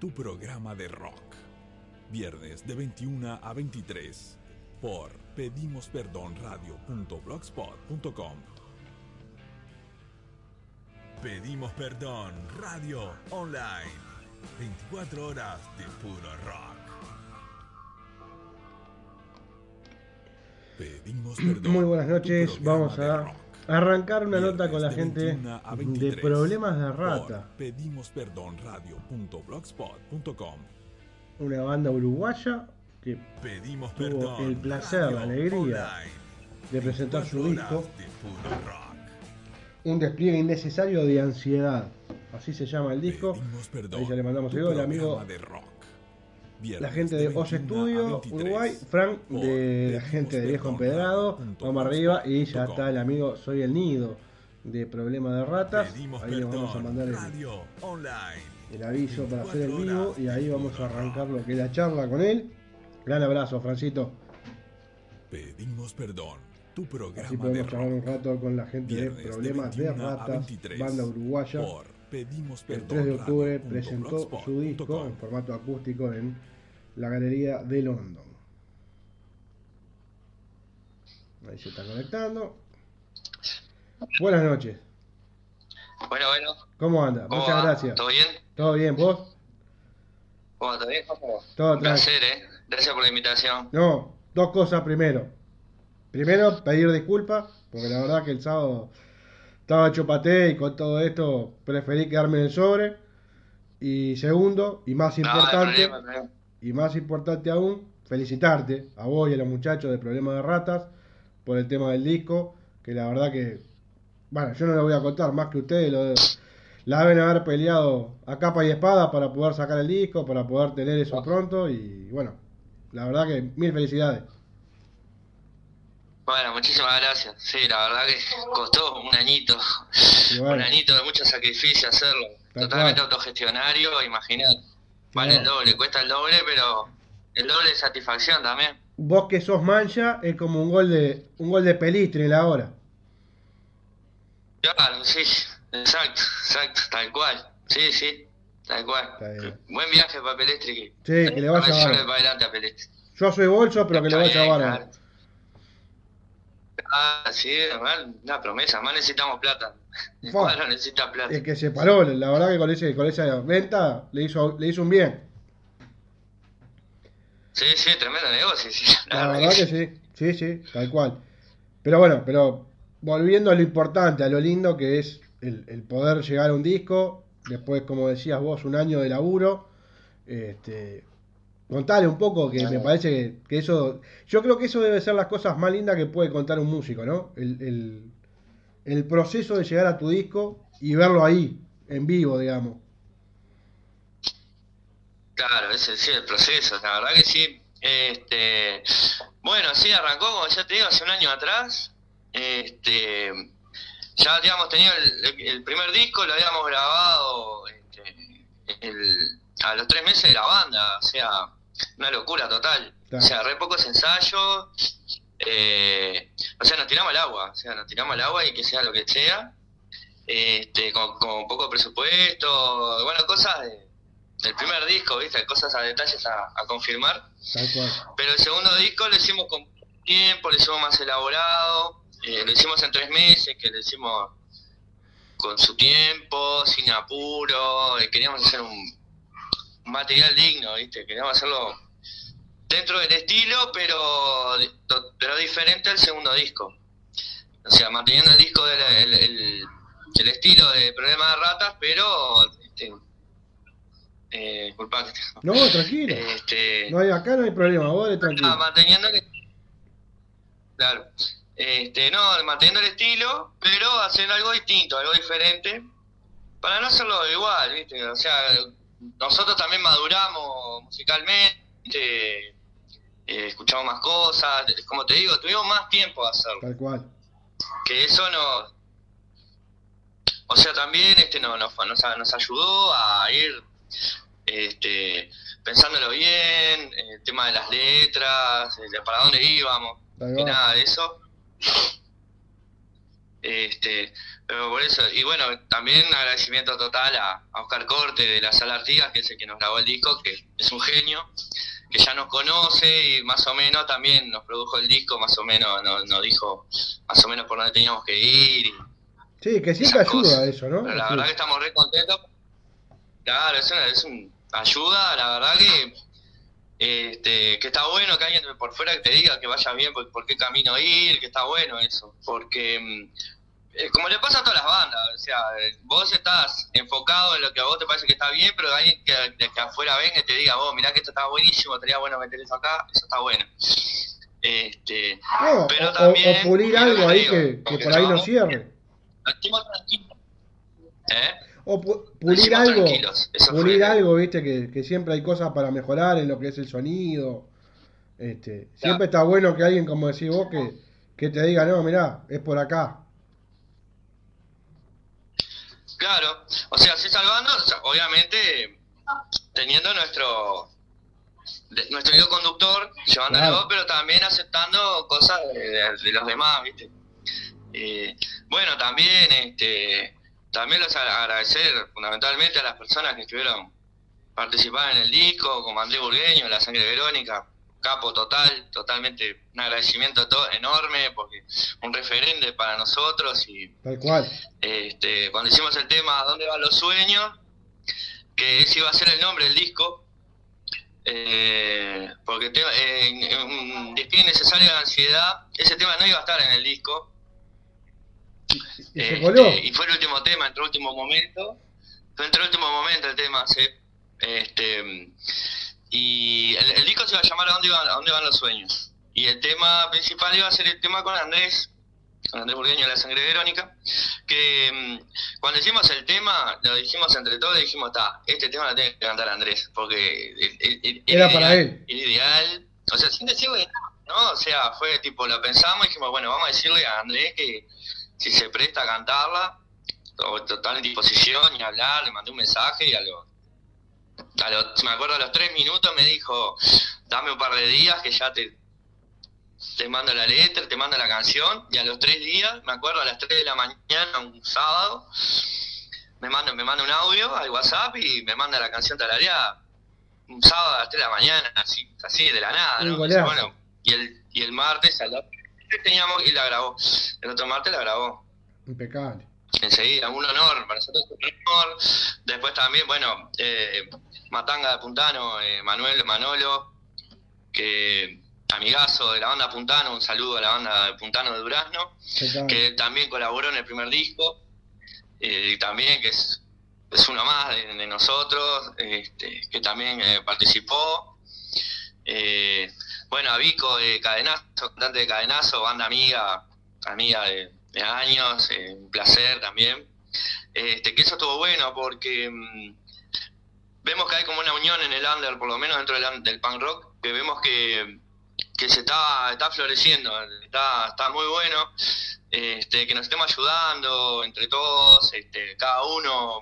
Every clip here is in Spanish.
tu programa de rock. Viernes de 21 a 23 por pedimosperdonradio.blogspot.com. Pedimos Perdón Radio Online. 24 horas de puro rock. Pedimos perdón. Muy buenas noches. Vamos a. arrancar una nota con la gente 21 a de 23 problemas de rata. pedimosperdonradio.blogspot.com. Una banda uruguaya que Pedimos Tuvo perdón. el placer, la alegría de presentar su 24 disco, un despliegue innecesario de ansiedad. Así se llama el disco. Pedimos perdón. Ahí ya le mandamos el amigo, de rock. Viernes la gente de Os 21 a Studio 23 Uruguay, Frank de la gente de Viejo Empedrado, vamos arriba y ya está el amigo Soy el Nido de Problemas de Ratas. Ahí le vamos a mandar el, aviso para hacer el 24 vivo y ahí vamos a arrancar lo que es la charla con él. Gran abrazo, Francito. Pedimos perdón. Tu programa Así de podemos charlar un rato con la gente de Problemas de, 21 a Ratas, 23 banda uruguaya. Pedimos El perdón 3 de octubre radio presentó su disco en formato acústico en la Galería de London. Ahí se está conectando. Buenas noches. Bueno, bueno. ¿Cómo anda? ¿Cómo Muchas va? gracias. ¿Todo bien? ¿Todo bien? ¿Vos? ¿Cómo? ¿Todo bien? Todo Un placer, ¿eh? Gracias por la invitación. No, dos cosas primero. Primero, pedir disculpas, porque la verdad que el sábado estaba hecho paté y con todo esto preferí quedarme en el sobre. Y segundo, y más no importante, problema, no y más importante aún, felicitarte a vos y a los muchachos de Problemas de Ratas por el tema del disco, que la verdad que, bueno, yo no lo voy a contar más que ustedes, lo de- la deben haber peleado a capa y espada para poder sacar el disco, para poder tener eso pronto y bueno, la verdad que mil felicidades. Bueno, muchísimas gracias. Sí, la verdad que costó un añito. Bueno. Un añito de mucho sacrificio hacerlo. Tal Totalmente cual. autogestionario, imaginar. Vale el doble, cuesta el doble, pero el doble de satisfacción también. Vos que sos mancha es como un gol de un gol de Pelistri en la hora. Claro, sí, exacto, exacto, tal cual. Sí, sí, tal cual. Buen viaje para Pelestri. Sí, que le vaya a adelante a Pelestri. Yo soy bolso, pero que le vaya bien, bárbaro. Ah, sí, además, una promesa, más necesitamos plata. El cuadro necesita plata. El que se paró, la verdad que con ese, con esa venta le hizo, le hizo un bien. Sí, sí, tremendo negocio, sí. La verdad que sí, sí, sí, tal cual. Pero bueno, pero volviendo a lo importante, a lo lindo que es el, el poder llegar a un disco, después, como decías vos, un año de laburo, este, contale un poco, que me parece que, que eso, yo creo que eso debe ser las cosas más lindas que puede contar un músico, ¿no? El, el, el proceso de llegar a tu disco y verlo ahí, en vivo, digamos. Claro, ese sí, el proceso, la verdad que sí. Este, bueno, sí, arrancó, como ya te digo, hace un año atrás. Este, ya habíamos tenido el, el primer disco, lo habíamos grabado este, el- a los tres meses de la banda, o sea, una locura total. Claro. O sea, re pocos ensayos, eh, o sea, nos tiramos al agua, o sea, nos tiramos al agua y que sea lo que sea, este, con, con poco presupuesto, bueno, cosas de, del primer disco, ¿viste? Cosas a detalles a, a confirmar. Tal cual. Pero el segundo disco lo hicimos con tiempo, lo hicimos más elaborado, eh, lo hicimos en tres meses, que lo hicimos con su tiempo, sin apuro, eh, queríamos hacer un un material digno, ¿viste? Queríamos hacerlo dentro del estilo, pero pero diferente al segundo disco. O sea, manteniendo el disco del el, el- el estilo de Problema de Ratas, pero... Este, eh, No, tranquilo. Este, No hay, acá no hay problema, vos Ah, tranquilo. manteniendo el claro este no manteniendo el estilo pero hacer algo distinto algo diferente para no hacerlo igual viste o sea nosotros también maduramos musicalmente eh, escuchamos más cosas como te digo tuvimos más tiempo de hacerlo. Tal cual. que eso nos o sea también este no, nos, nos, nos ayudó a ir este pensándolo bien el tema de las letras para dónde íbamos y nada de eso. Este Pero por eso, y bueno, también agradecimiento total a, Oscar Corte de la Sala Artigas, que es el que nos grabó el disco, que es un genio, que ya nos conoce y más o menos también nos produjo el disco, más o menos nos, dijo más o menos por dónde teníamos que ir. sí, que siempre ayuda a eso, ¿no? la verdad que estamos re contentos. Claro, es, una, es un, ayuda, la verdad que este, que está bueno que alguien por fuera te diga que vaya bien, por, qué camino ir, que está bueno eso, porque mm, como le pasa a todas las bandas, o sea, vos estás enfocado en lo que a vos te parece que está bien, pero alguien que, que afuera venga y te diga, vos, mirá que esto está buenísimo, estaría bueno meter eso acá, eso está bueno. Este, pero también, o, pulir algo ahí que, por ahí no cierre. ¿Eh? O pulir algo, pulir algo, viste, que, siempre hay cosas para mejorar en lo que es el sonido. Este, Siempre está bueno que alguien, como decís vos, que, que te diga, no, mirá, es por acá. Claro, o sea, sí salvando, obviamente teniendo nuestro nuestro hilo conductor, llevándolo, pero también aceptando cosas de, los demás, ¿viste? Eh, bueno, también este también los agradecer fundamentalmente a las personas que estuvieron participando en el disco, como Andrés Burgueño, La Sangre de Verónica, capo total, totalmente un agradecimiento todo, enorme, porque un referente para nosotros y tal cual. Este, cuando hicimos el tema ¿Dónde van los sueños? que ese iba a ser el nombre del disco, eh, porque en, en un despide necesario de ansiedad, ese tema no iba a estar en el disco, este, y, fue el último tema, entre el último momento. Fue entre el último momento el tema, sí. Este, y el, disco se iba a llamar ¿A dónde, van, ¿A dónde van los sueños? Y el tema principal iba a ser el tema con Andrés, con Andrés Burgueño de la Sangre Verónica, que mm, cuando hicimos el tema, lo dijimos entre todos dijimos, está, este tema lo tiene que cantar Andrés, porque era para él. Era ideal, o sea, sin decirle ¿no? O sea, fue tipo, lo pensamos y dijimos, bueno, vamos a decirle a Andrés que si se presta a cantarla, total en disposición y hablar, le mandé un mensaje y a me acuerdo a los tres minutos me dijo, dame un par de días que ya te, te mando la letra, te mando la canción, y a los tres días, me acuerdo a las tres de la mañana, un sábado, me manda, me manda un audio al WhatsApp y me manda la canción tarareada, un sábado a las tres de la mañana, así, así de la nada, ¿no? bueno, y el, y el martes a teníamos y la grabó. El otro martes la grabó. Impecable. Enseguida, un honor, para nosotros un honor. Después también, bueno, eh, Matanga de Puntano, eh, Manuel Manolo, que amigazo de la banda Puntano, un saludo a la banda de Puntano de Durazno, que también colaboró en el primer disco, eh, y también que es, es uno más de, nosotros, este, que también participó. Eh, bueno, a Vico de Cadenazo, cantante de Cadenazo, banda amiga, amiga de, años, eh, un placer también. Este, que eso estuvo bueno porque mm, vemos que hay como una unión en el under, por lo menos dentro del, del punk rock, que vemos que, que se está, está floreciendo, está, está muy bueno, este, que nos estemos ayudando entre todos, este, cada uno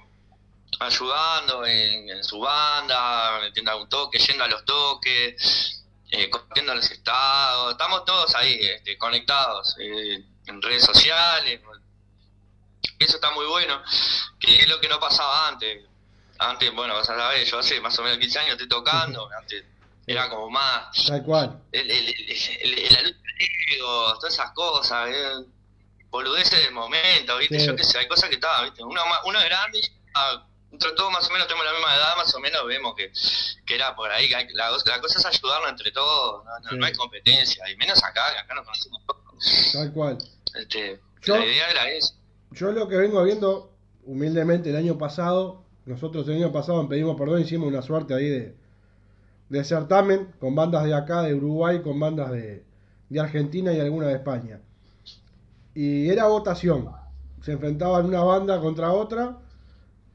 ayudando en, en su banda, metiendo algún toque, yendo a los toques, eh, compartiendo los estados, estamos todos ahí este, conectados eh, en redes sociales. Eso está muy bueno, que es lo que no pasaba antes. Antes, bueno, vas a saber, yo hace más o menos 15 años estoy tocando, antes era como más... Tal cual. El, el, el, la todas esas cosas, eh, boludeces del momento, ¿viste? Yo qué sé, hay cosas que estaban, ¿viste? Uno, uno es grande entre todos más o menos tenemos la misma edad, más o menos vemos que, que era por ahí. La, la, cosa es ayudarnos entre todos, no, hay competencia, y menos acá, que acá nos conocemos todos. Tal cual. Este, la idea era esa. Yo lo que vengo viendo, humildemente, el año pasado, nosotros el año pasado pedimos perdón, hicimos una suerte ahí de, certamen con bandas de acá, de Uruguay, con bandas de, de Argentina y alguna de España. Y era votación. Se enfrentaban una banda contra otra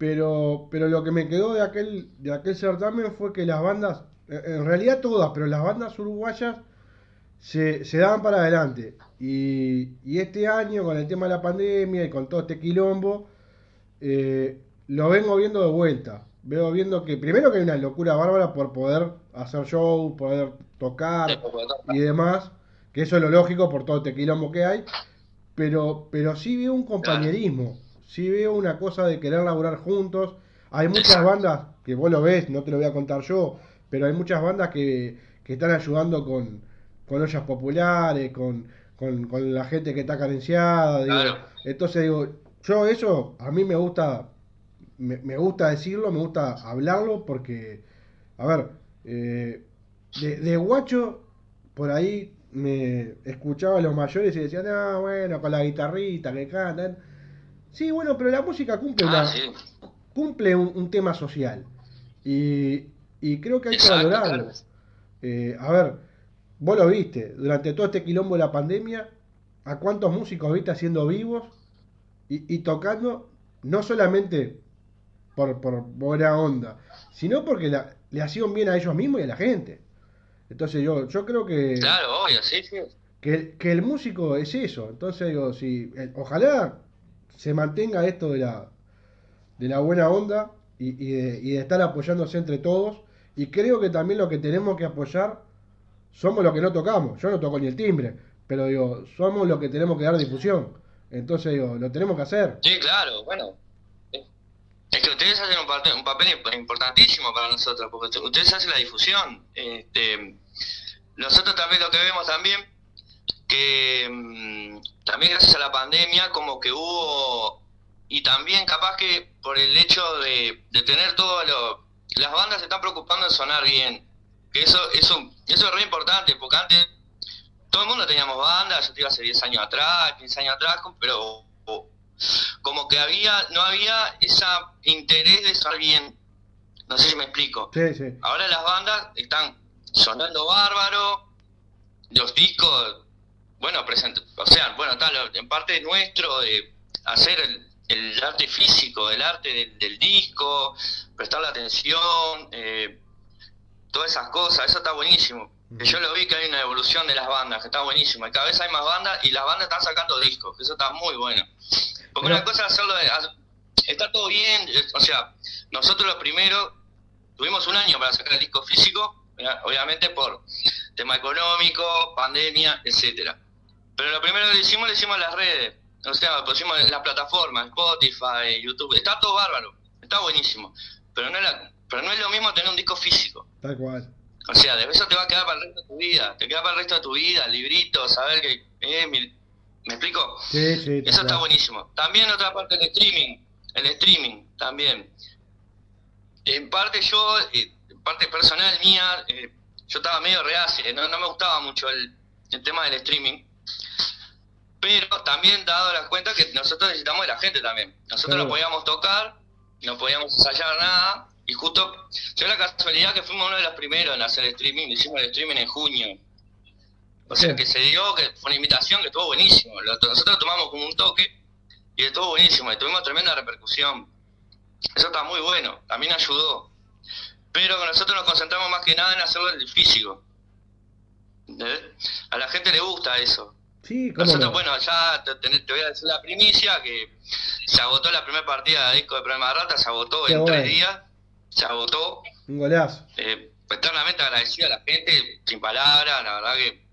pero, pero lo que me quedó de aquel, de aquel certamen fue que las bandas, en realidad todas, pero las bandas uruguayas se, se daban para adelante. Y, y, este año, con el tema de la pandemia y con todo este quilombo, eh, lo vengo viendo de vuelta. Veo viendo que, primero que hay una locura bárbara por poder hacer show, poder tocar y demás, que eso es lo lógico por todo este quilombo que hay, pero, pero sí veo un compañerismo sí veo una cosa de querer laburar juntos. Hay muchas bandas que vos lo ves, no te lo voy a contar yo, pero hay muchas bandas que, que están ayudando con, con ollas populares, con, con, con la gente que está carenciada. digo. Claro. Entonces digo, yo eso a mí me gusta, me, me gusta decirlo, me gusta hablarlo porque, a ver, eh, de, de guacho por ahí me escuchaba a los mayores y decían, ah, bueno, con la guitarrita que cantan. Sí, bueno, pero la música cumple, Ah, una- sí. cumple un, un tema social. Y, y creo que hay que valorarlo. Eh, a ver, vos lo viste, durante todo este quilombo de la pandemia, ¿a cuántos músicos viste haciendo vivos y, y tocando, no solamente por, por buena onda, sino porque la- le hacían bien a ellos mismos y a la gente? Entonces yo, yo creo que, Claro, obvio, sí, sí. que, que el músico es eso. Entonces digo, si, el- ojalá se mantenga esto de la, de la buena onda y, y de, y de estar apoyándose entre todos. Y creo que también lo que tenemos que apoyar somos los que no tocamos. Yo no toco ni el timbre, pero digo, somos los que tenemos que dar difusión. Entonces digo, lo tenemos que hacer. Sí, claro, bueno. Es que ustedes hacen un, papel imp- importantísimo para nosotros, porque ustedes hacen la difusión. Este, nosotros también lo que vemos también, que mm, también gracias a la pandemia como que hubo, y también capaz que por el hecho de, tener todo lo... Las bandas se están preocupando de sonar bien, que eso, eso, eso es re importante, porque antes todo el mundo teníamos bandas, yo te digo hace 10 años atrás, 15 años atrás, pero como que había, no había ese interés de sonar bien. No sé si me explico. Sí, sí. Ahora las bandas están sonando bárbaro, los discos, bueno, present, o sea, bueno, tal, en parte es nuestro de hacer el, el arte físico, el arte del, del disco, prestarle atención, eh, todas esas cosas, eso está buenísimo. Que Yo lo vi que hay una evolución de las bandas, que está buenísimo, y cada vez hay más bandas y las bandas están sacando discos, que eso está muy bueno. Porque Pero- una cosa es hacerlo, está todo bien, eh, o sea, nosotros los primeros tuvimos un año para sacar el disco físico, ¿verdad? obviamente por tema económico, pandemia, etcétera. Pero lo primero que hicimos lo hicimos en las redes, o sea, pusimos en las plataformas, Spotify, YouTube, está todo bárbaro, está buenísimo, pero no es, la- pero no es lo mismo tener un disco físico. Tal cual. O sea, de eso te va a quedar para el resto de tu vida, te queda para el resto de tu vida, libritos, saber que, eh, mi- ¿me explico? Sí, sí. Eso está buenísimo. También otra parte del streaming, el streaming también. En parte yo, eh, en parte personal mía, eh, yo estaba medio reacio, no, no me gustaba mucho el, el tema del streaming. Pero también dado la cuenta que nosotros necesitamos de la gente también. Nosotros Claro. no podíamos tocar, no podíamos ensayar nada. Y justo, yo la casualidad que fuimos uno de los primeros en hacer streaming, hicimos el streaming en junio. O sea que se dio, que fue una invitación que estuvo buenísimo. Nosotros tomamos como un toque y estuvo buenísimo. Y tuvimos tremenda repercusión. Eso está muy bueno, también ayudó. Pero nosotros nos concentramos más que nada en hacerlo en el físico. A la gente le gusta eso. Sí, Nosotros, no. bueno, ya te, te- te voy a decir la primicia, que se agotó la primera partida de disco de Problema de Rata, se agotó Qué en bueno. tres días, se agotó. Un golazo. Eh, eternamente agradecido a la gente, sin palabras, la verdad que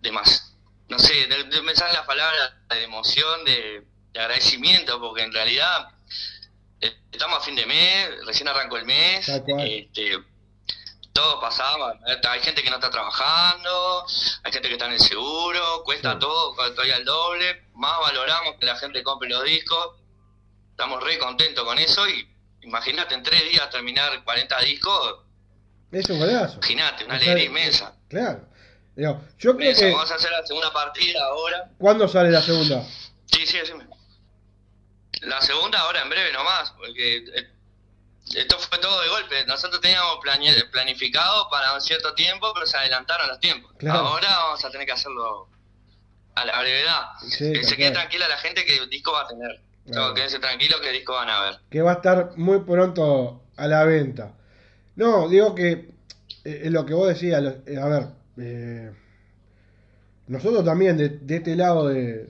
de más, no sé, de, de- me salen las palabras de emoción, de, de agradecimiento, porque en realidad eh, estamos a fin de mes, recién arrancó el mes, este, todo pasaba, hay gente que no está trabajando, hay gente que está en el seguro, cuesta Sí. todo, todavía el doble, más valoramos que la gente compre los discos, estamos re contentos con eso y imagínate en tres días terminar 40 discos, Es un golazo. imagínate, una O sea, alegría inmensa. Claro. Digo, yo creo que. Vamos a hacer la segunda partida ahora. ¿Cuándo sale la segunda? Sí, sí, decime. La segunda ahora en breve nomás, porque eh, esto fue todo de golpe. Nosotros teníamos planificado para un cierto tiempo, pero se adelantaron los tiempos. Claro. Ahora vamos a tener que hacerlo a la brevedad. Sí, que se quede tranquila la gente que el disco va a tener. No, quédense tranquilos que el disco van a ver. que va a estar muy pronto a la venta. No, digo que eh, es lo que vos decías, lo- eh, a ver, eh, nosotros también de, de este lado de,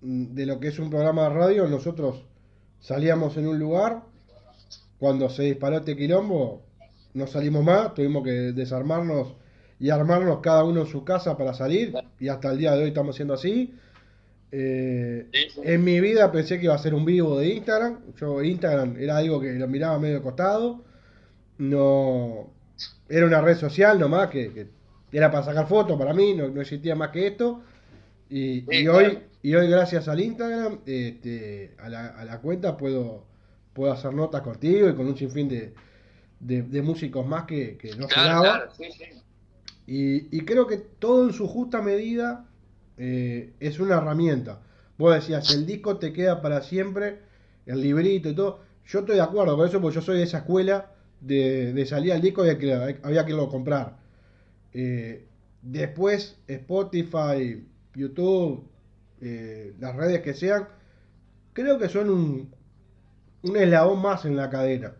de lo que es un programa de radio, nosotros salíamos en un lugar, cuando se disparó este quilombo, no salimos más, tuvimos que desarmarnos y armarnos cada uno en su casa para salir, y hasta el día de hoy estamos siendo así. Eh, en mi vida pensé que iba a ser un vivo de Instagram. Yo Instagram era algo que lo miraba medio de costado. No era una red social nomás que, que era para sacar fotos para mí, no, existía más que esto. Y, hoy y hoy gracias al Instagram, este, a, la, a la cuenta puedo puedo hacer notas contigo y con un sinfín de, de, músicos más que, no claro, Y, y, creo que todo en su justa medida eh, es una herramienta. Vos decías, el disco te queda para siempre, el librito y todo. Yo estoy de acuerdo con eso porque yo soy de esa escuela de, de salir al disco y había que, había que a comprar. Eh, después Spotify, YouTube, eh, las redes que sean, creo que son un, un eslabón más en la cadena.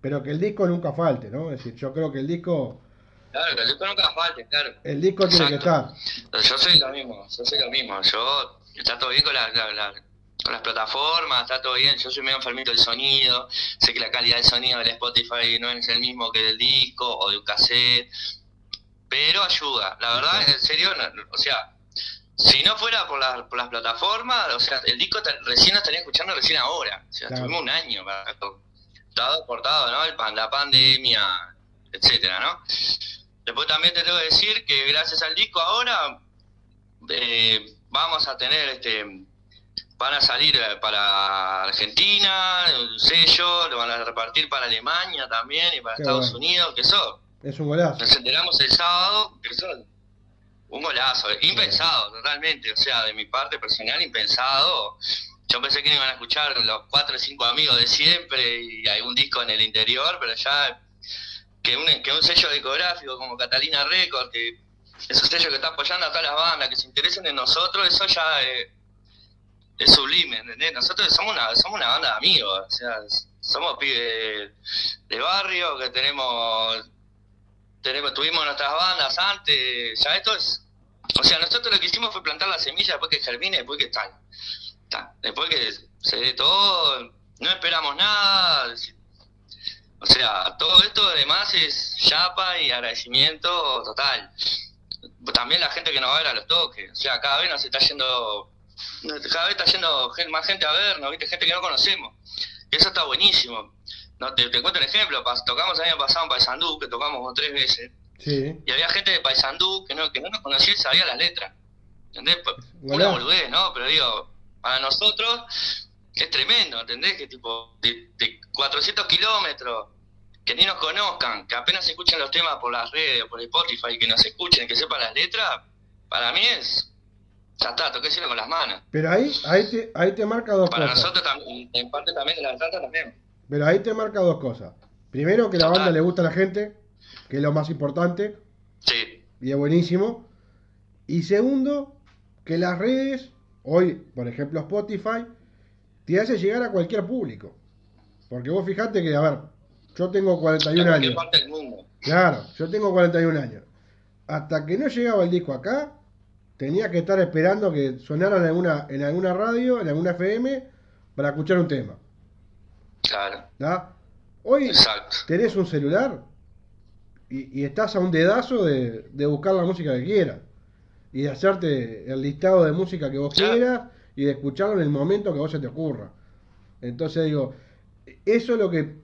Pero que el disco nunca falte, ¿no? Es decir, yo creo que el disco Claro, que el disco nunca falte, claro. El disco tiene que estar. Yo soy lo mismo, yo soy lo mismo. Yo está todo bien con, la, con las plataformas, está todo bien. Yo soy medio enfermito del sonido. Sé que la calidad del sonido del Spotify no es el mismo que del disco o de un cassette. Pero ayuda. La verdad, en serio, o sea, si no fuera por, por las plataformas, o sea, el disco recién lo estaría escuchando recién ahora. O sea, tuvimos un año para todo portado, ¿no? El, la pandemia, etcétera, ¿no? Después también te tengo que decir que gracias al disco ahora eh, vamos a tener este van a salir eh, para Argentina, un sello, lo van a repartir para Alemania también y para Estados Unidos, que eso. Es un golazo. Nos enteramos el sábado, que eso un golazo, impensado totalmente, o sea, de mi parte personal, impensado. Yo pensé que no iban a escuchar los cuatro o cinco amigos de siempre y algún disco en el interior, pero ya que un, sello discográfico como Catalina Records, que es un sello que está apoyando a todas las bandas, que se interesen en nosotros, eso ya es, sublime, ¿entendés? Nosotros somos una, somos una banda de amigos, o sea, somos pibes de, barrio, que tenemos, tenemos, tuvimos nuestras bandas antes, ya esto es, o sea, nosotros lo que hicimos fue plantar la semilla después que germine, después que están, después que se dé todo, no esperamos nada, o sea, todo esto además es chapa y agradecimiento total. También la gente que nos va a ver a los toques. O sea, cada vez nos está yendo, cada vez está yendo más gente a vernos, ¿viste? gente que no conocemos. Y eso está buenísimo. No, te, cuento un ejemplo, tocamos el año pasado en Paysandú, que tocamos tres veces. Sí. Y había gente de Paysandú que no, que no nos conocía y sabía las letras. ¿Entendés? Una boludez, ¿no? Pero digo, para nosotros es tremendo, ¿entendés? Que tipo, de, 400 kilómetros, que ni nos conozcan, que apenas escuchen los temas por las redes o por Spotify, que nos escuchen, que sepan las letras, para mí es. Ya está, toqué con las manos. Pero ahí, ahí, te, ahí te marca dos cosas. Para nosotros también, en parte también de la plata también. Pero ahí te marca dos cosas. Primero, que la banda le gusta a la gente, que es lo más importante. Sí. Y es buenísimo. Y segundo, que las redes, hoy, por ejemplo, Spotify, te hace llegar a cualquier público. Porque vos fijate que, a ver, yo tengo 41 años. Claro, yo tengo 41 años. Hasta que no llegaba el disco acá, tenía que estar esperando que sonaran en alguna, en alguna radio, en alguna FM, para escuchar un tema. Claro. Hoy tenés un celular y, estás a un dedazo de, buscar la música que quieras y de hacerte el listado de música que vos quieras y de escucharlo en el momento que vos se te ocurra. Entonces digo, eso es lo que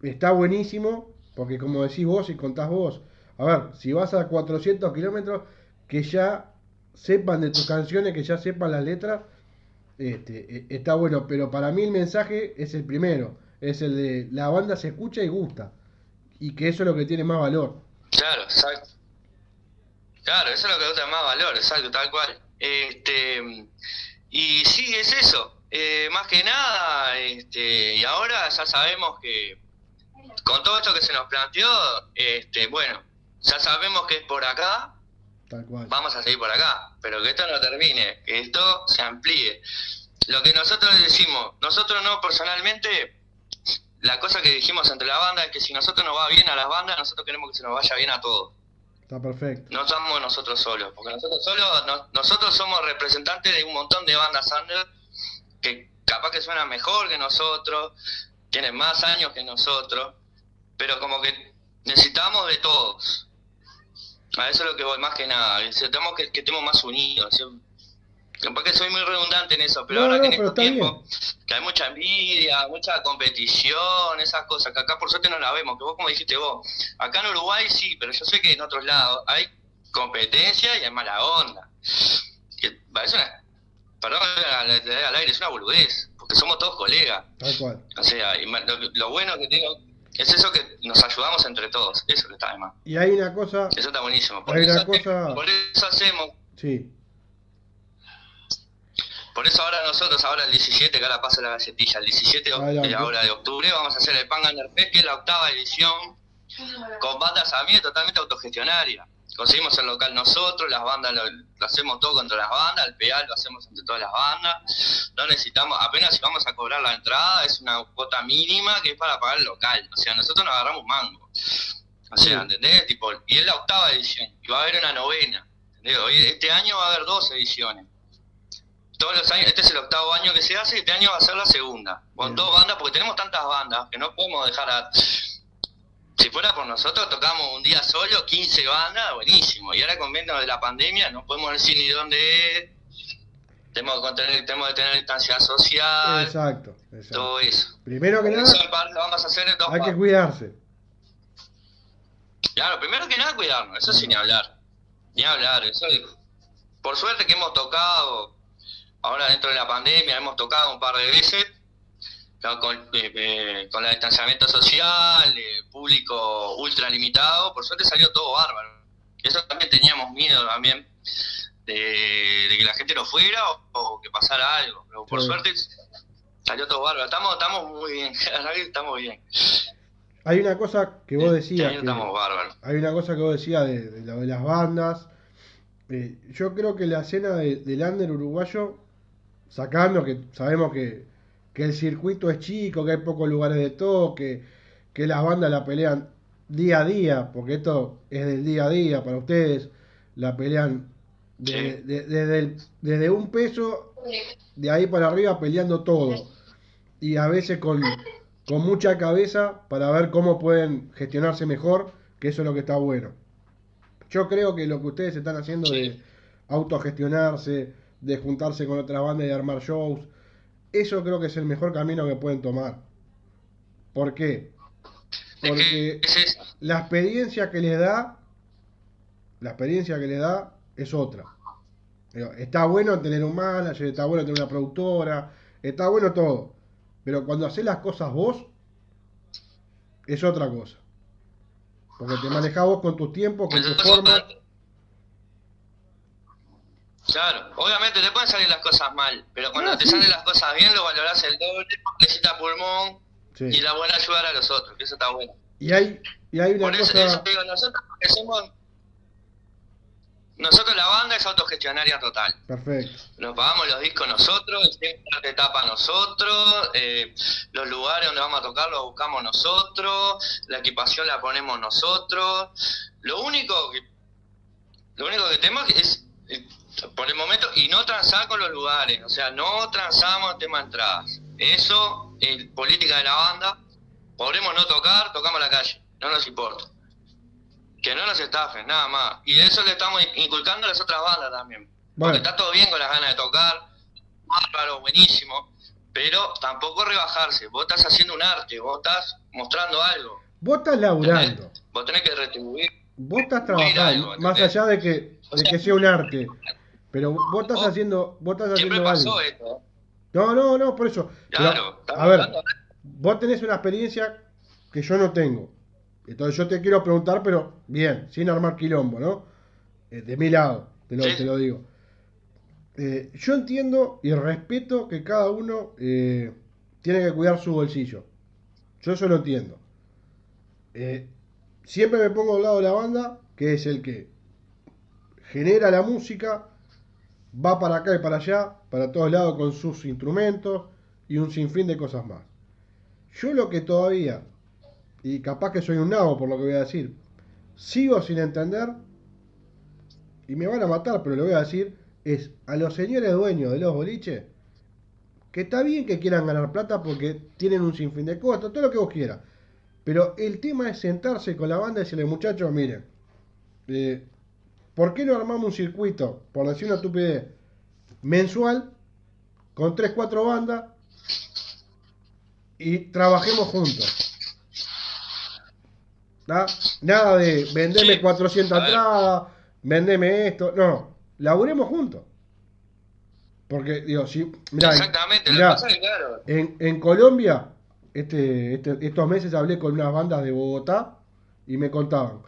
está buenísimo, porque como decís vos y contás vos, a ver, si vas a 400 kilómetros, que ya sepan de tus canciones, que ya sepan las letras, este, e, está bueno, pero para mí el mensaje es el primero, es el de la banda se escucha y gusta, y que eso es lo que tiene más valor. Claro, exacto. Claro, eso es lo que da más valor, exacto, tal cual. Este, y sí, es eso. Eh, más que nada, este, y ahora ya sabemos que con todo esto que se nos planteó, este, bueno, ya sabemos que es por acá, vamos a seguir por acá, pero que esto no termine, que esto se amplíe. Lo que nosotros decimos, nosotros no personalmente, la cosa que dijimos entre la banda es que si nosotros nos va bien a las bandas, nosotros queremos que se nos vaya bien a todos. Está perfecto. No somos nosotros solos, porque nosotros solos, nosotros somos representantes de un montón de bandas under que capaz que suenan mejor que nosotros, tienen más años que nosotros, pero como que necesitamos de todos. A eso es lo que voy más que nada, necesitamos que, que estemos más unidos. Capaz que soy muy redundante en eso, pero No, ahora no, que en estos tiempos que hay mucha envidia, mucha competición, esas cosas, que acá por suerte no la vemos, que vos como dijiste vos, acá en Uruguay sí, pero yo sé que en otros lados hay competencia y hay mala onda. Que parece una, perdón al, aire, es una boludez, porque somos todos colegas. Tal cual. O sea, y lo, lo bueno que tengo es eso que nos ayudamos entre todos, eso que está de más. Y hay una cosa, Eso está buenísimo. Por, Hay eso, una cosa- por eso hacemos sí, Por eso ahora nosotros, ahora el 17, que ahora pasa la galletilla, el 17 de, de ahora de octubre, vamos a hacer el Pangander Fest, que es la octava edición, con bandas a mí totalmente autogestionaria. Conseguimos el local nosotros, las bandas lo, lo hacemos todo contra las bandas, el PA lo hacemos entre todas las bandas. No necesitamos, apenas si vamos a cobrar la entrada, es una cuota mínima que es para pagar el local. O sea, nosotros nos agarramos mango. O sea, ¿entendés? Tipo, y es la octava edición, y va a haber una novena. Este año va a haber dos ediciones todos los años, este es el octavo año que se hace y este año va a ser la segunda. Con dos bandas, porque tenemos tantas bandas que no podemos dejar a... Si fuera por nosotros, tocamos un día solo, 15 bandas, buenísimo. Y ahora con menos de la pandemia, no podemos decir ni dónde es. Tenemos que tener, tenemos que tener distancia social, exacto, exacto. todo eso. Primero que nada, eso en parte lo vamos a hacer en dos hay que cuidarse. Claro, primero que nada cuidarnos, eso sin ni hablar. Ni hablar, eso por suerte que hemos tocado, ahora dentro de la pandemia hemos tocado un par de veces, con, eh, eh, con el distanciamiento social, eh, público ultra limitado, por suerte salió todo bárbaro. Eso también teníamos miedo también de, de que la gente no fuera o, o que pasara algo, pero por Sí. suerte salió todo bárbaro. Estamos, estamos muy bien, estamos bien. Hay una cosa que vos decías, año que- estamos bárbaros. hay una cosa que vos decías de, de de las bandas. Eh, yo creo que la escena de- del under uruguayo, sacando que sabemos que, que el circuito es chico, que hay pocos lugares de toque, que las bandas la pelean día a día, porque esto es del día a día para ustedes, la pelean de- de- desde, el- desde un peso, de ahí para arriba peleando todo. Y a veces con, con mucha cabeza para ver cómo pueden gestionarse mejor, que eso es lo que está bueno. Yo creo que lo que ustedes están haciendo de autogestionarse, de juntarse con otras bandas y de armar shows, eso creo que es el mejor camino que pueden tomar. ¿Por qué? Porque la experiencia que les da, la experiencia que les da es otra. Está bueno tener un manager, está bueno tener una productora, está bueno todo. Pero cuando haces las cosas vos, es otra cosa. Porque te manejás vos con tus tiempos, con tus formas. Claro, obviamente te pueden salir las cosas mal, pero cuando Ah, te sí. salen las cosas bien lo valorás el doble, necesitas pulmón Sí. y la buena ayudar a los otros, que eso está bueno. Y hay, y hay una Por eso, cosa. eso te digo, nosotros que somos... Nosotros la banda es autogestionaria total. Perfecto. Nos pagamos los discos nosotros, el etapa nosotros, eh, los lugares donde vamos a tocar los buscamos nosotros, la equipación la ponemos nosotros. Lo único que lo único que tenemos es eh, por el momento y no transar con los lugares, o sea, no transamos el tema de entradas. Eso es política de la banda. Podremos no tocar, tocamos la calle, no nos importa. Que no nos estafen, nada más. Y eso le estamos inculcando a las otras bandas también. Bueno. Porque está todo bien con las ganas de tocar, bárbaro, buenísimo, pero tampoco rebajarse. Vos estás haciendo un arte, vos estás mostrando algo. Vos estás laburando. Vos tenés que retribuir. Vos estás algo, trabajando, más allá de que, de que sea un arte. Pero vos estás Vos- haciendo, vos estás Siempre haciendo pasó algo. esto. No, no, no, por eso. Claro, a ver, vos tenés una experiencia que yo no tengo. Entonces yo te quiero preguntar, pero bien, sin armar quilombo, ¿no? Eh, de mi lado, te lo, Sí. te lo digo. Eh, yo entiendo y respeto que cada uno eh, tiene que cuidar su bolsillo. Yo eso lo entiendo. Siempre me pongo al lado de la banda, que es el que genera la música, va para acá y para allá, para todos lados con sus instrumentos y un sinfín de cosas más. Yo lo que todavía, y capaz que soy un nabo por lo que voy a decir, sigo sin entender, y me van a matar, pero lo voy a decir, es a los señores dueños de los boliches, que está bien que quieran ganar plata porque tienen un sinfín de costos, todo lo que vos quieras. Pero el tema es sentarse con la banda y decirle, muchachos, miren, eh, ¿por qué no armamos un circuito? Por decir una estupidez, mensual con 3, 4 bandas y trabajemos juntos. Nada de vendeme Sí. 400 A ver. entradas, vendeme esto. No, laburemos juntos. Porque, digo, si. Mirá, Exactamente, lo mirá, que pasa es que, claro. en, en Colombia, este, este- estos meses hablé con unas bandas de Bogotá y me contaban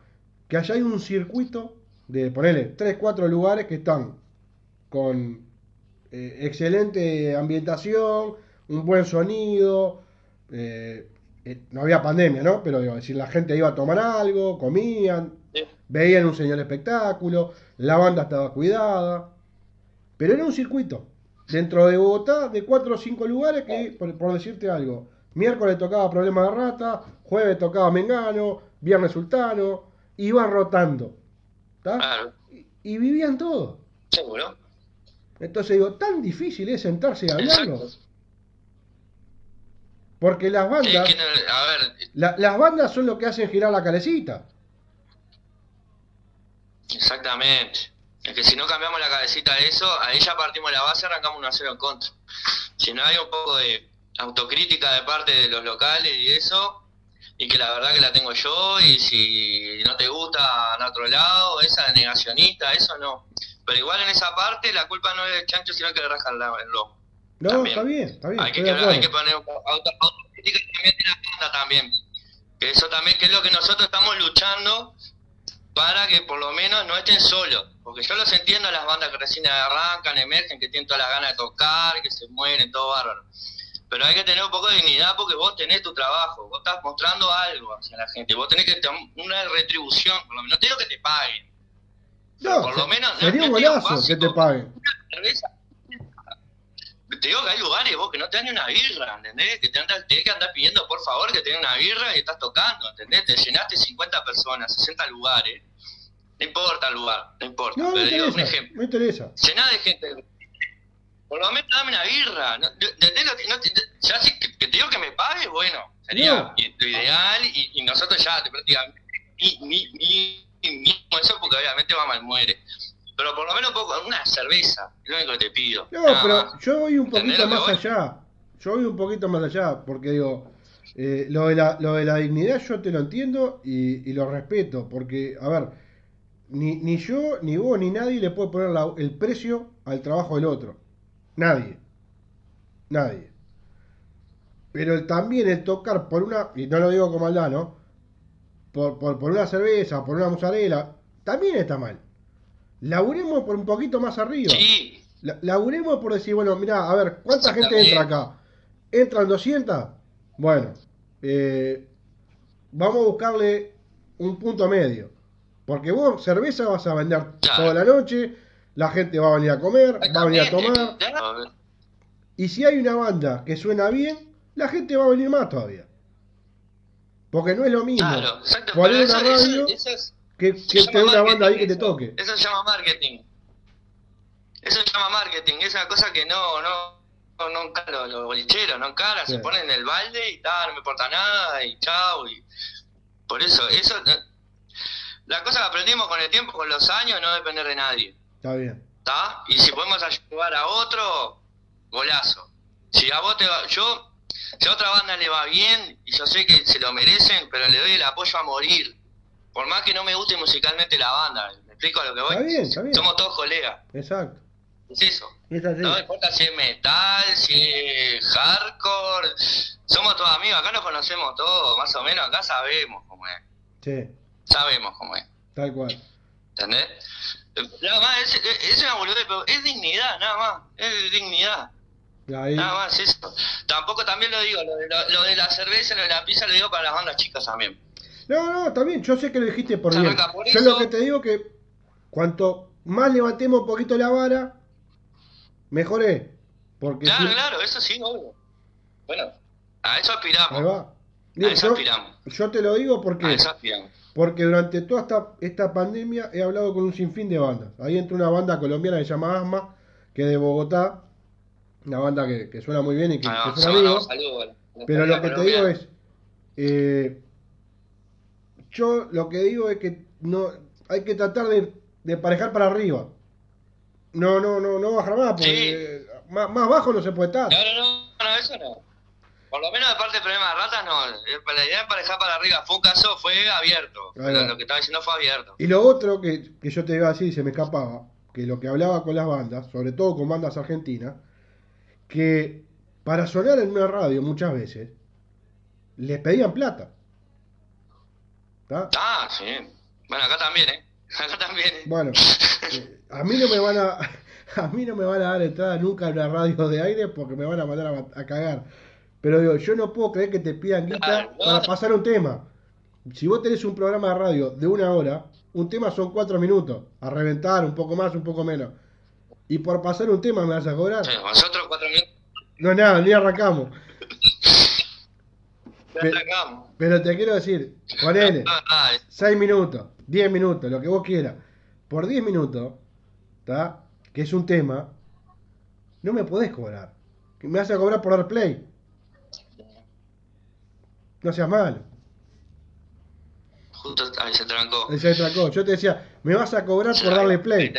que allá hay un circuito de, ponele, 3, 4 lugares que están con eh, excelente ambientación, un buen sonido. eh, eh, no había pandemia, ¿no? Pero digo, si la gente iba a tomar algo, comían, Sí. veían un señor espectáculo, la banda estaba cuidada. Pero era un circuito. Dentro de Bogotá, de cuatro o cinco lugares que, por, por decirte algo, miércoles tocaba Problema de Rata, jueves tocaba Mengano, viernes Sultano, iban rotando. Y, y vivían todo. seguro. Entonces digo, tan difícil es sentarse y hablarlo. Exacto. Porque las Es bandas, que, no- a ver, la- las bandas son lo que hacen girar la calecita. exactamente. Es que si no cambiamos la cabecita de eso, ahí ya partimos la base, arrancamos 1 a 0 en contra. Si no hay un poco de autocrítica de parte de los locales y eso, y que la verdad que la tengo yo, y si no te gusta en otro lado, esa negacionista, eso no. Pero igual en esa parte la culpa no es del chancho, sino que le rascan la- el lomo. No, También. está bien, está bien. hay, que, hay que poner auto, autocrítica también de la banda también. Que eso también que es lo que nosotros estamos luchando para que por lo menos no estén solos. Porque yo los entiendo a las bandas que recién arrancan, emergen, que tienen todas las ganas de tocar, que se mueren, todo bárbaro. Pero hay que tener un poco de dignidad porque vos tenés tu trabajo, vos estás mostrando algo hacia la gente, vos tenés que tener una retribución, por lo menos, no te digo que te paguen, No, por lo menos, no- sería un golazo que te paguen. cerveza. Te digo que hay lugares vos que no te dan ni una birra, ¿entendés? Que te andas, tenés que andar pidiendo por favor que te den una birra y estás tocando, ¿entendés? Te llenaste 50 personas, 60 lugares. No importa el lugar, no importa. No, me pero digo, un interesa, ejemplo. me interesa. Llená de gente. Por lo menos dame una birra. ¿no? ¿Entendés lo que, no te- ya si que, que te digo que me pague, bueno, sería lo ideal y, y nosotros ya te prácticamente ni, ni, ni, ni mismo eso porque obviamente va mal muere. Pero por lo menos poco, una cerveza, es lo único que te pido. No, nada pero más. yo voy un ¿Entendés poquito más voy? allá. Yo voy un poquito más allá, porque digo, eh, lo, de la, lo de la dignidad yo te lo entiendo y, y lo respeto, porque, a ver, ni, ni yo, ni vos, ni nadie le puede poner la- el precio al trabajo del otro. Nadie. Nadie. Pero el- también el tocar por una, y no lo digo como maldad, ¿no? Por, por, por una cerveza, por una mozzarella, también está mal. Laburemos por un poquito más arriba. Sí, La- Laburemos por decir, bueno, mira, a ver, ¿cuánta gente entra acá? ¿Entran 200? Bueno, eh, vamos a buscarle un punto medio. Porque vos cerveza vas a vender toda la noche, la gente va a venir a comer, va a venir a tomar. Exactamente. Y si hay una banda que suena bien, la gente va a venir más todavía. Porque no es lo mismo Claro, exacto. poner una eso- radio eso- eso es- que, que tener una banda ahí que te toque. Eso se llama marketing. Eso se llama marketing. Es una cosa que no, no, no, no encara los, los bolicheros, no encara, Sí. se ponen en el balde y tal, no me importa nada y chao. Y... Por eso, eso, eh, la cosa que aprendimos con el tiempo, con los años, no depender de nadie. Está bien. ¿Está? Y si podemos ayudar a otro, golazo. Si a vos te va, yo, si a otra banda le va bien, y yo sé que se lo merecen, pero le doy el apoyo a morir. Por más que no me guste musicalmente la banda, ¿me explico a lo que voy? Está bien, está bien. Somos todos colegas, Exacto. es eso. Es así. No importa si es metal, si es hardcore, somos todos amigos, acá nos conocemos todos, más o menos, acá sabemos cómo es, Sí, sabemos cómo es. tal cual. ¿Entendés? Nada más, es, es, es una boludez, pero es dignidad, nada más, es dignidad. Ahí, Nada más eso. Tampoco también lo digo, lo de, lo, lo de la cerveza, lo de la pizza, lo digo para las bandas chicas también. No, no, bien, yo sé que lo dijiste por bien. por Yo eso. lo que te digo que cuanto más levantemos un poquito la vara, mejor es. Porque Claro, si- claro, eso sí, obvio. Bueno, a eso aspiramos. A eso yo, aspiramos. yo te lo digo A porque, eso aspiramos. Porque durante toda esta, esta pandemia he hablado con un sinfín de bandas. Ahí entra una banda colombiana que se llama Asma, que es de Bogotá, una banda que, que suena muy bien y que, Ah, que son amigos. Pero lo que te digo es, eh, yo lo que digo es que no hay que tratar de, de parejar para arriba. No, no, no, no bajar más, porque más, más bajo no se puede estar. No, no, no, no, eso no. Por lo menos de parte del problema de ratas, no. Eh, La idea de emparejar para arriba fue un caso, fue abierto. Ahí Lo, que estaba diciendo fue abierto. Y lo otro que, que yo te iba a decir se me escapaba, que lo que hablaba con las bandas, sobre todo con bandas argentinas, que para sonar en una radio muchas veces les pedían plata. ¿Tá? Ah, sí. Bueno, acá también, ¿eh? Acá también, ¿eh? Bueno, eh, a mí no me van a a mí no me van a dar entrada nunca a una radio de aire porque me van a mandar a, a cagar. Pero digo, yo no puedo creer que te pidan guita no. para pasar un tema. Si vos tenés un programa de radio de una hora, un tema son cuatro minutos. A reventar, un poco más, un poco menos. Y por pasar un tema me vas a cobrar. Nosotros cuatro minutos No nada, ni arrancamos. ya Pe- arrancamos. Pero te quiero decir, ponele. Ah, ah, 6 minutos, 10 minutos, lo que vos quieras. Por 10 minutos, ¿tá? que es un tema, no me podés cobrar. Me vas a cobrar por dar play. No seas malo. justo ahí se trancó. Otra cosa. Yo te decía, me vas a cobrar por darle play.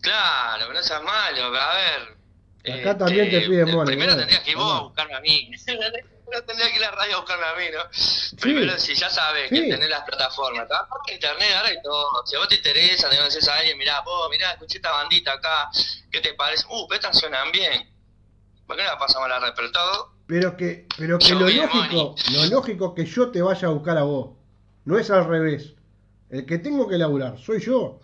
Claro, no seas malo, a ver. Acá también te piden eh, Primero tendrías que ir vos Ah. a buscarme a mí. Primero tendría que ir a la radio a buscarme a mí, ¿no? Primero, si ya sabes Sí. que tenés las plataformas, por internet ahora y todo. Si a vos te interesa, te conoces a alguien, mirá, vos, mirá, escuché esta bandita acá, ¿qué te parece? Uh, pero estas suenan bien. ¿Por qué no la pasamos a la red? Pero que, pero que Yo lo lógico, lo lógico que yo te vaya a buscar a vos. No es al revés. El que tengo que laburar soy yo.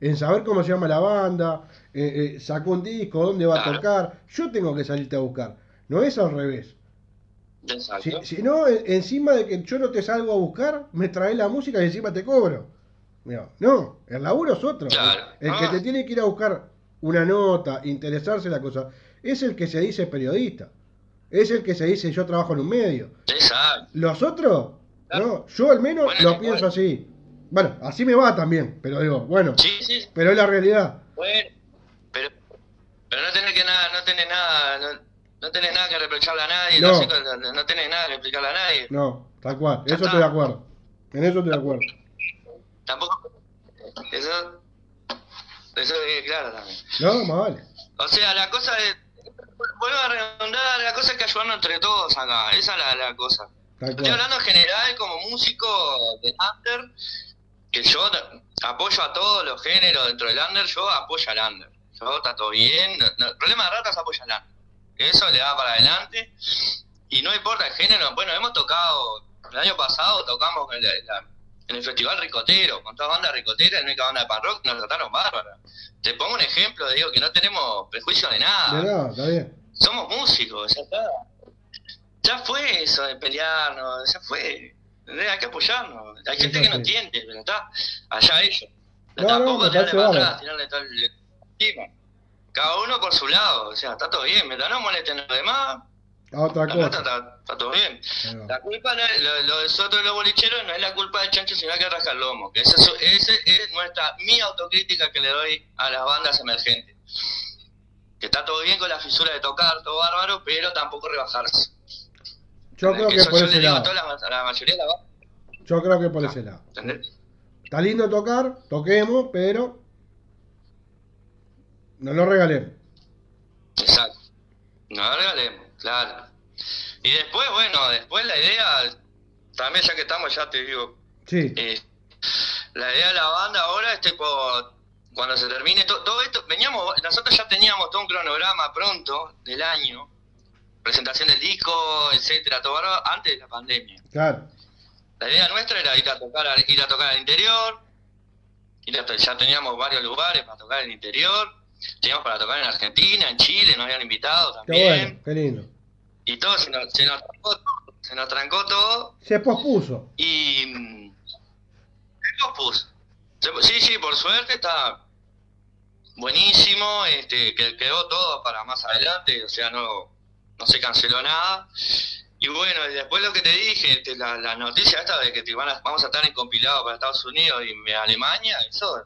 En saber cómo se llama la banda, eh, eh, sacó un disco, dónde va a tocar. Yo tengo que salirte a buscar. No es al revés. Si, si no, en- encima de que yo no te salgo a buscar, me traes la música y encima te cobro. Mirá, No, el laburo es otro. Claro. El, el que Ah. te tiene que ir a buscar una nota, interesarse en la cosa, es el que se dice periodista. Es el que se dice yo trabajo en un medio. Exacto. Los otros, Claro. no, yo al menos Bueno, lo pienso así. Bueno, así me va también, pero digo, bueno, Sí, sí, pero es la realidad. Bueno, pero, pero no tenés que nada, no tenés nada, no, no tenés nada que reprocharle a nadie, No. no, no, no tenés nada que explicarle a nadie. No, tal cual, Ya eso está. estoy de acuerdo. En eso estoy de acuerdo. Tampoco, eso, eso es claro también. No, más vale. O sea, la cosa es, vuelvo a redondar, la cosa es que ayudarnos entre todos acá, esa es la, la cosa. Estoy hablando en general como músico de under, que yo apoyo a todos los géneros dentro del under, yo apoyo al under. Yo está todo bien, no- el problema de ratas apoya al under. Eso le da para adelante. Y no importa el género, bueno, hemos tocado, el año pasado tocamos la- la- en el Festival Ricotero, con toda banda ricotera, la única banda de pan rock, nos trataron bárbara. Te pongo un ejemplo, digo que no tenemos prejuicio de nada nada, está bien. somos músicos, ya está. Ya fue eso de pelearnos, ya fue. Hay que apoyarnos. Hay gente que no entiende, pero está. Allá ellos. No, no, tampoco tirarle para atrás, tirarle todo el. Cada uno por su lado, o sea, está todo bien. Mientras no molesten a los demás, A otra la cosa. está, está todo bien. La culpa, no es, lo, lo de nosotros los bolicheros no es la culpa del chancho, sino que rasca el lomo. Que esa es, ese es nuestra, mi autocrítica que le doy a las bandas emergentes. Que está todo bien con la fisura de tocar, todo bárbaro, pero tampoco rebajarse. Yo creo que por ese lado. toda la, a la mayoría de la banda, Yo creo que por ese lado. ¿entendés? Está lindo tocar, toquemos, pero no lo regalemos. Exacto. No regalemos, claro. Y después, bueno, después la idea, también ya que estamos, ya te digo, Sí, Eh, la idea de la banda ahora es tipo cuando se termine to- todo esto veníamos nosotros ya teníamos todo un cronograma pronto del año presentación del disco etcétera todo antes de la pandemia claro. la idea nuestra era ir a tocar ir a tocar al interior ir a to- ya teníamos varios lugares para tocar en el interior teníamos para tocar en Argentina en Chile nos habían invitado Qué también bueno, qué lindo. y todo se nos, se nos trancó todo, se nos trancó todo Se pospuso. y mm, se pospuso. Sí, sí, por suerte está buenísimo, este, que quedó todo para más adelante, o sea, no, no se canceló nada. Y bueno, y después lo que te dije, este, la, la noticia esta de que te van a- vamos a estar en compilado para Estados Unidos y Alemania, eso,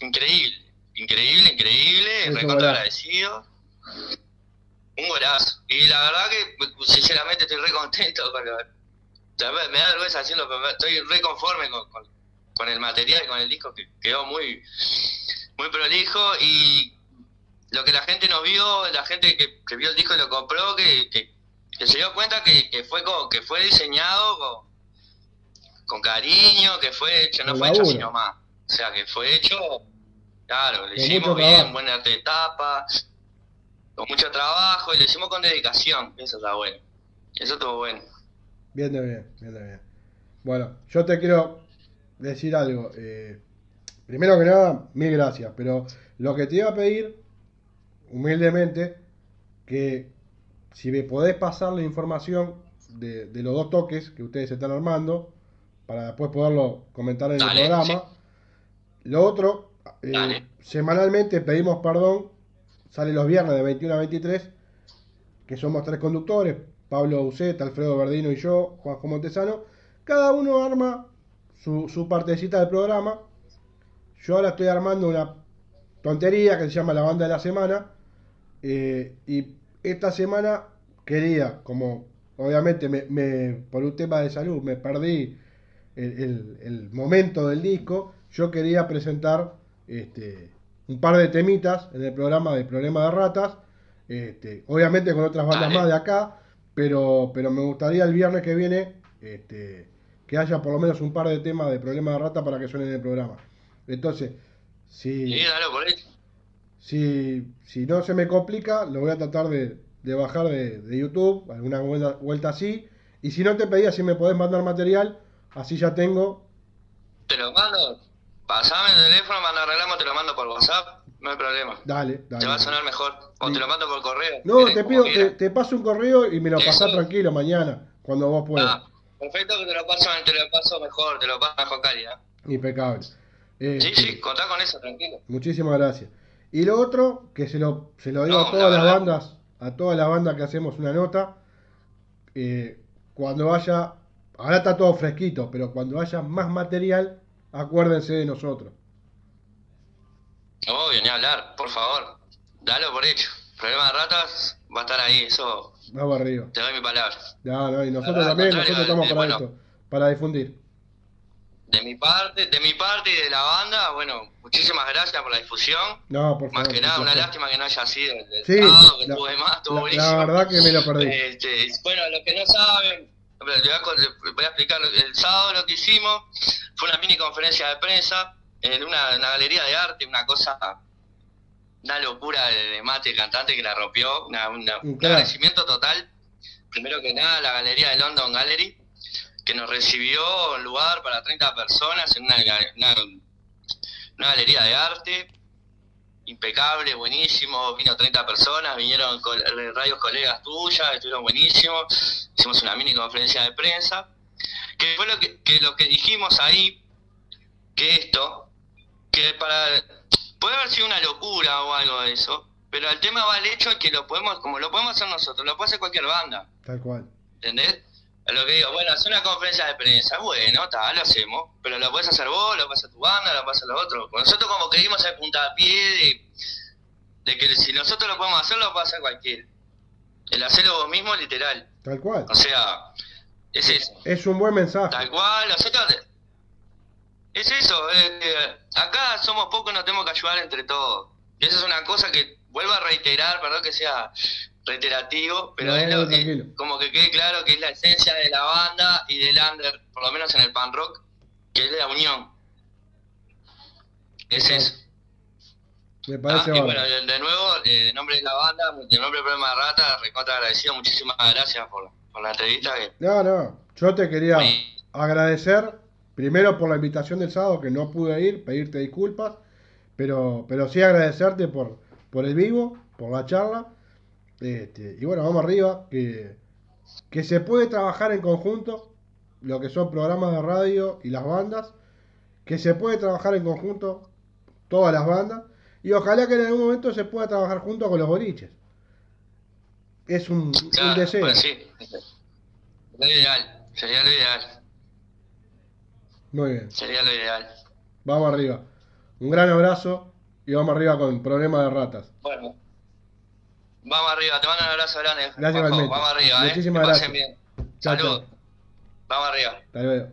increíble, increíble, increíble, recontra agradecido. Un golazo. Y la verdad que, sinceramente, estoy re contento con lo, me da vergüenza decirlo, pero estoy re conforme con, con, con el material y con el disco que quedó muy muy prolijo y lo que la gente nos vio, la gente que, que vio el disco y lo compró, que, que, que se dio cuenta que, que fue co- que fue diseñado con, con cariño, que fue hecho, no Con fue hecho así laburo. nomás. O sea, que fue hecho, claro, lo hicimos bien, trabajo. buen arte de tapa, con mucho trabajo y lo hicimos con dedicación, eso está bueno. Eso estuvo bueno. Bien bien, bien bien. Bueno, yo te quiero decir algo. eh, primero que nada, mil gracias. Pero lo que te iba a pedir, humildemente, que si me podés pasar la información de, de los dos toques que ustedes están armando, para después poderlo comentar en Dale, el programa. Lo otro, eh, semanalmente pedimos perdón, sale los viernes de 21 a 23, que somos tres conductores, Pablo Uceta, Alfredo Verdino y yo, Juanjo Montesano. Cada uno arma su, su partecita del programa. Yo ahora estoy armando una tontería que se llama la banda de la semana. eh, y esta semana quería, como obviamente me, me- por un tema de salud me perdí el, el- el momento del disco, yo quería presentar este, un par de temitas en el programa de Problema de Ratas, este, obviamente con otras bandas Dale. más de acá, pero, pero me gustaría el viernes que viene este, que haya por lo menos un par de temas de Problema de Rata para que suenen en el programa. Entonces, si, Sí, si, si no se me complica, lo voy a tratar de, de bajar de, de YouTube, alguna vuelta, vuelta así. Y si no te pedía si me podés mandar material, así ya tengo. Te lo mando. Pasame el teléfono, mando arreglamos, te lo mando por WhatsApp, no hay problema. Dale, Te dale. va a sonar mejor. O Sí. te lo mando por correo. No, querés, te pido, te, te paso un correo y me lo pasás tranquilo mañana, cuando vos puedas. Ah, perfecto que te lo paso, te lo paso mejor, te lo paso mejor calidad. Impecable. Eh, Sí, sí, contá con eso, tranquilo. Muchísimas gracias. Y lo otro, que se lo, se lo digo No, a todas la las bandas, a todas las bandas que hacemos una nota, eh, cuando haya, ahora está todo fresquito, pero cuando haya más material, acuérdense de nosotros. Obvio, ni hablar, por favor. Dalo por hecho. Problema de ratas va a estar ahí, eso Vamos arriba. te doy mi palabra. Ya, no, y nosotros también, nosotros estamos eh, para bueno. esto, para difundir. De mi parte, de mi parte y de la banda, bueno, muchísimas gracias por la difusión. No, por favor. Más que nada, una lástima que no haya sido el, el Sí, sábado, que la- estuve más, estuvo La, buenísimo. la verdad que me lo perdí. Este, bueno, los que no saben, voy a, explicar. El sábado lo que hicimos fue una mini conferencia de prensa en una, una galería de arte, una cosa, una locura de, de mate el cantante que la rompió, una, una- Un agradecimiento total. Primero que nada, la galería de London Gallery, que nos recibió un lugar para 30 personas en una, una galería de arte impecable, buenísimo, vino 30 personas, vinieron col- radios colegas tuyas, estuvieron buenísimos, hicimos una mini conferencia de prensa, que fue lo que, que lo que dijimos ahí, que esto, que para, puede haber sido una locura o algo de eso, pero el tema va al hecho de que lo podemos, como lo podemos hacer nosotros, lo puede hacer cualquier banda, Tal cual. ¿entendés? A lo que digo, bueno, hacer una conferencia de prensa, bueno, tal, lo hacemos, pero lo puedes hacer vos, lo hacer tu banda, lo hacer los otros. Nosotros como que dimos el puntapié de, de que si nosotros lo podemos hacer, lo puede hacer cualquiera. El hacerlo vos mismo, literal. Tal cual. O sea, es eso. Es un buen mensaje. Tal cual, nosotros... Es eso, eh, acá somos pocos, nos tenemos que ayudar entre todos. Y eso es una cosa que vuelvo a reiterar, perdón que sea reiterativo, pero No, es lo- eh, como que quede claro que es la esencia de la banda y del under, por lo menos en el pan rock, que es la unión. Es eso. Me Ah, parece y bárbaro. bueno, de, de nuevo, eh, en nombre de la banda, en nombre del programa de Rata, recontra agradecido, muchísimas gracias por, por la entrevista. Que, No, no, yo te quería Sí. agradecer primero por la invitación del sábado que no pude ir, pedirte disculpas, pero, pero sí agradecerte por, por el vivo, por la charla. Este, y bueno, vamos arriba, que, que se puede trabajar en conjunto, lo que son programas de radio y las bandas, que se puede trabajar en conjunto todas las bandas, y ojalá que en algún momento se pueda trabajar junto con los boliches. Es un, deseo. pues sí. Lo ideal, sería lo ideal, Muy bien. sería lo ideal. Vamos arriba. Un gran abrazo y vamos arriba con problemas de ratas. Bueno, vamos arriba, te mando un abrazo grande. Gracias Juanjo. Vamos arriba, Muchísimas eh. Que pasen gracias. bien. Vamos arriba. Hasta luego.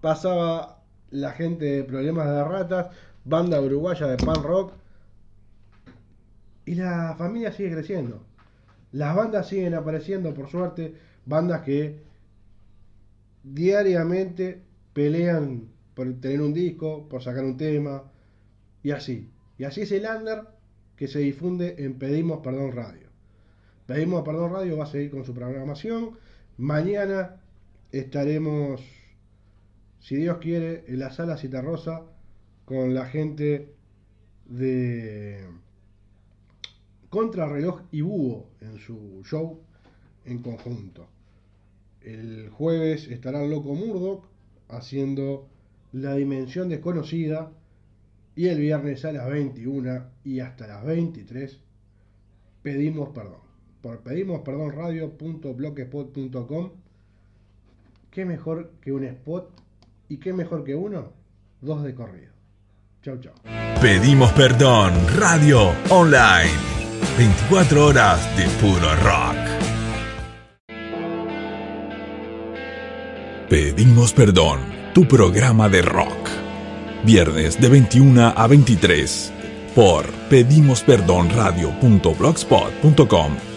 Pasaba la gente de problemas de ratas. banda uruguaya de pan rock. Y la familia sigue creciendo. Las bandas siguen apareciendo, por suerte, bandas que diariamente pelean por tener un disco, por sacar un tema, y así. Y así es el under que se difunde en Pedimos Perdón Radio. Pedimos Perdón Radio va a seguir con su programación. Mañana estaremos, si Dios quiere, en la sala Citarrosa con la gente de Contrarreloj y Búho en su show en conjunto. El jueves estará Loco Murdoch haciendo La Dimensión Desconocida y el viernes a las 21 y hasta las 23 pedimos perdón. Por pedimos perdón radio.blogspot.com. Qué mejor que un spot y qué mejor que uno, dos de corrido. Chau, chau. Pedimos perdón, radio online. 24 horas de puro rock. Pedimos perdón, tu programa de rock. Viernes de 21 a 23 por pedimosperdonradio.blogspot.com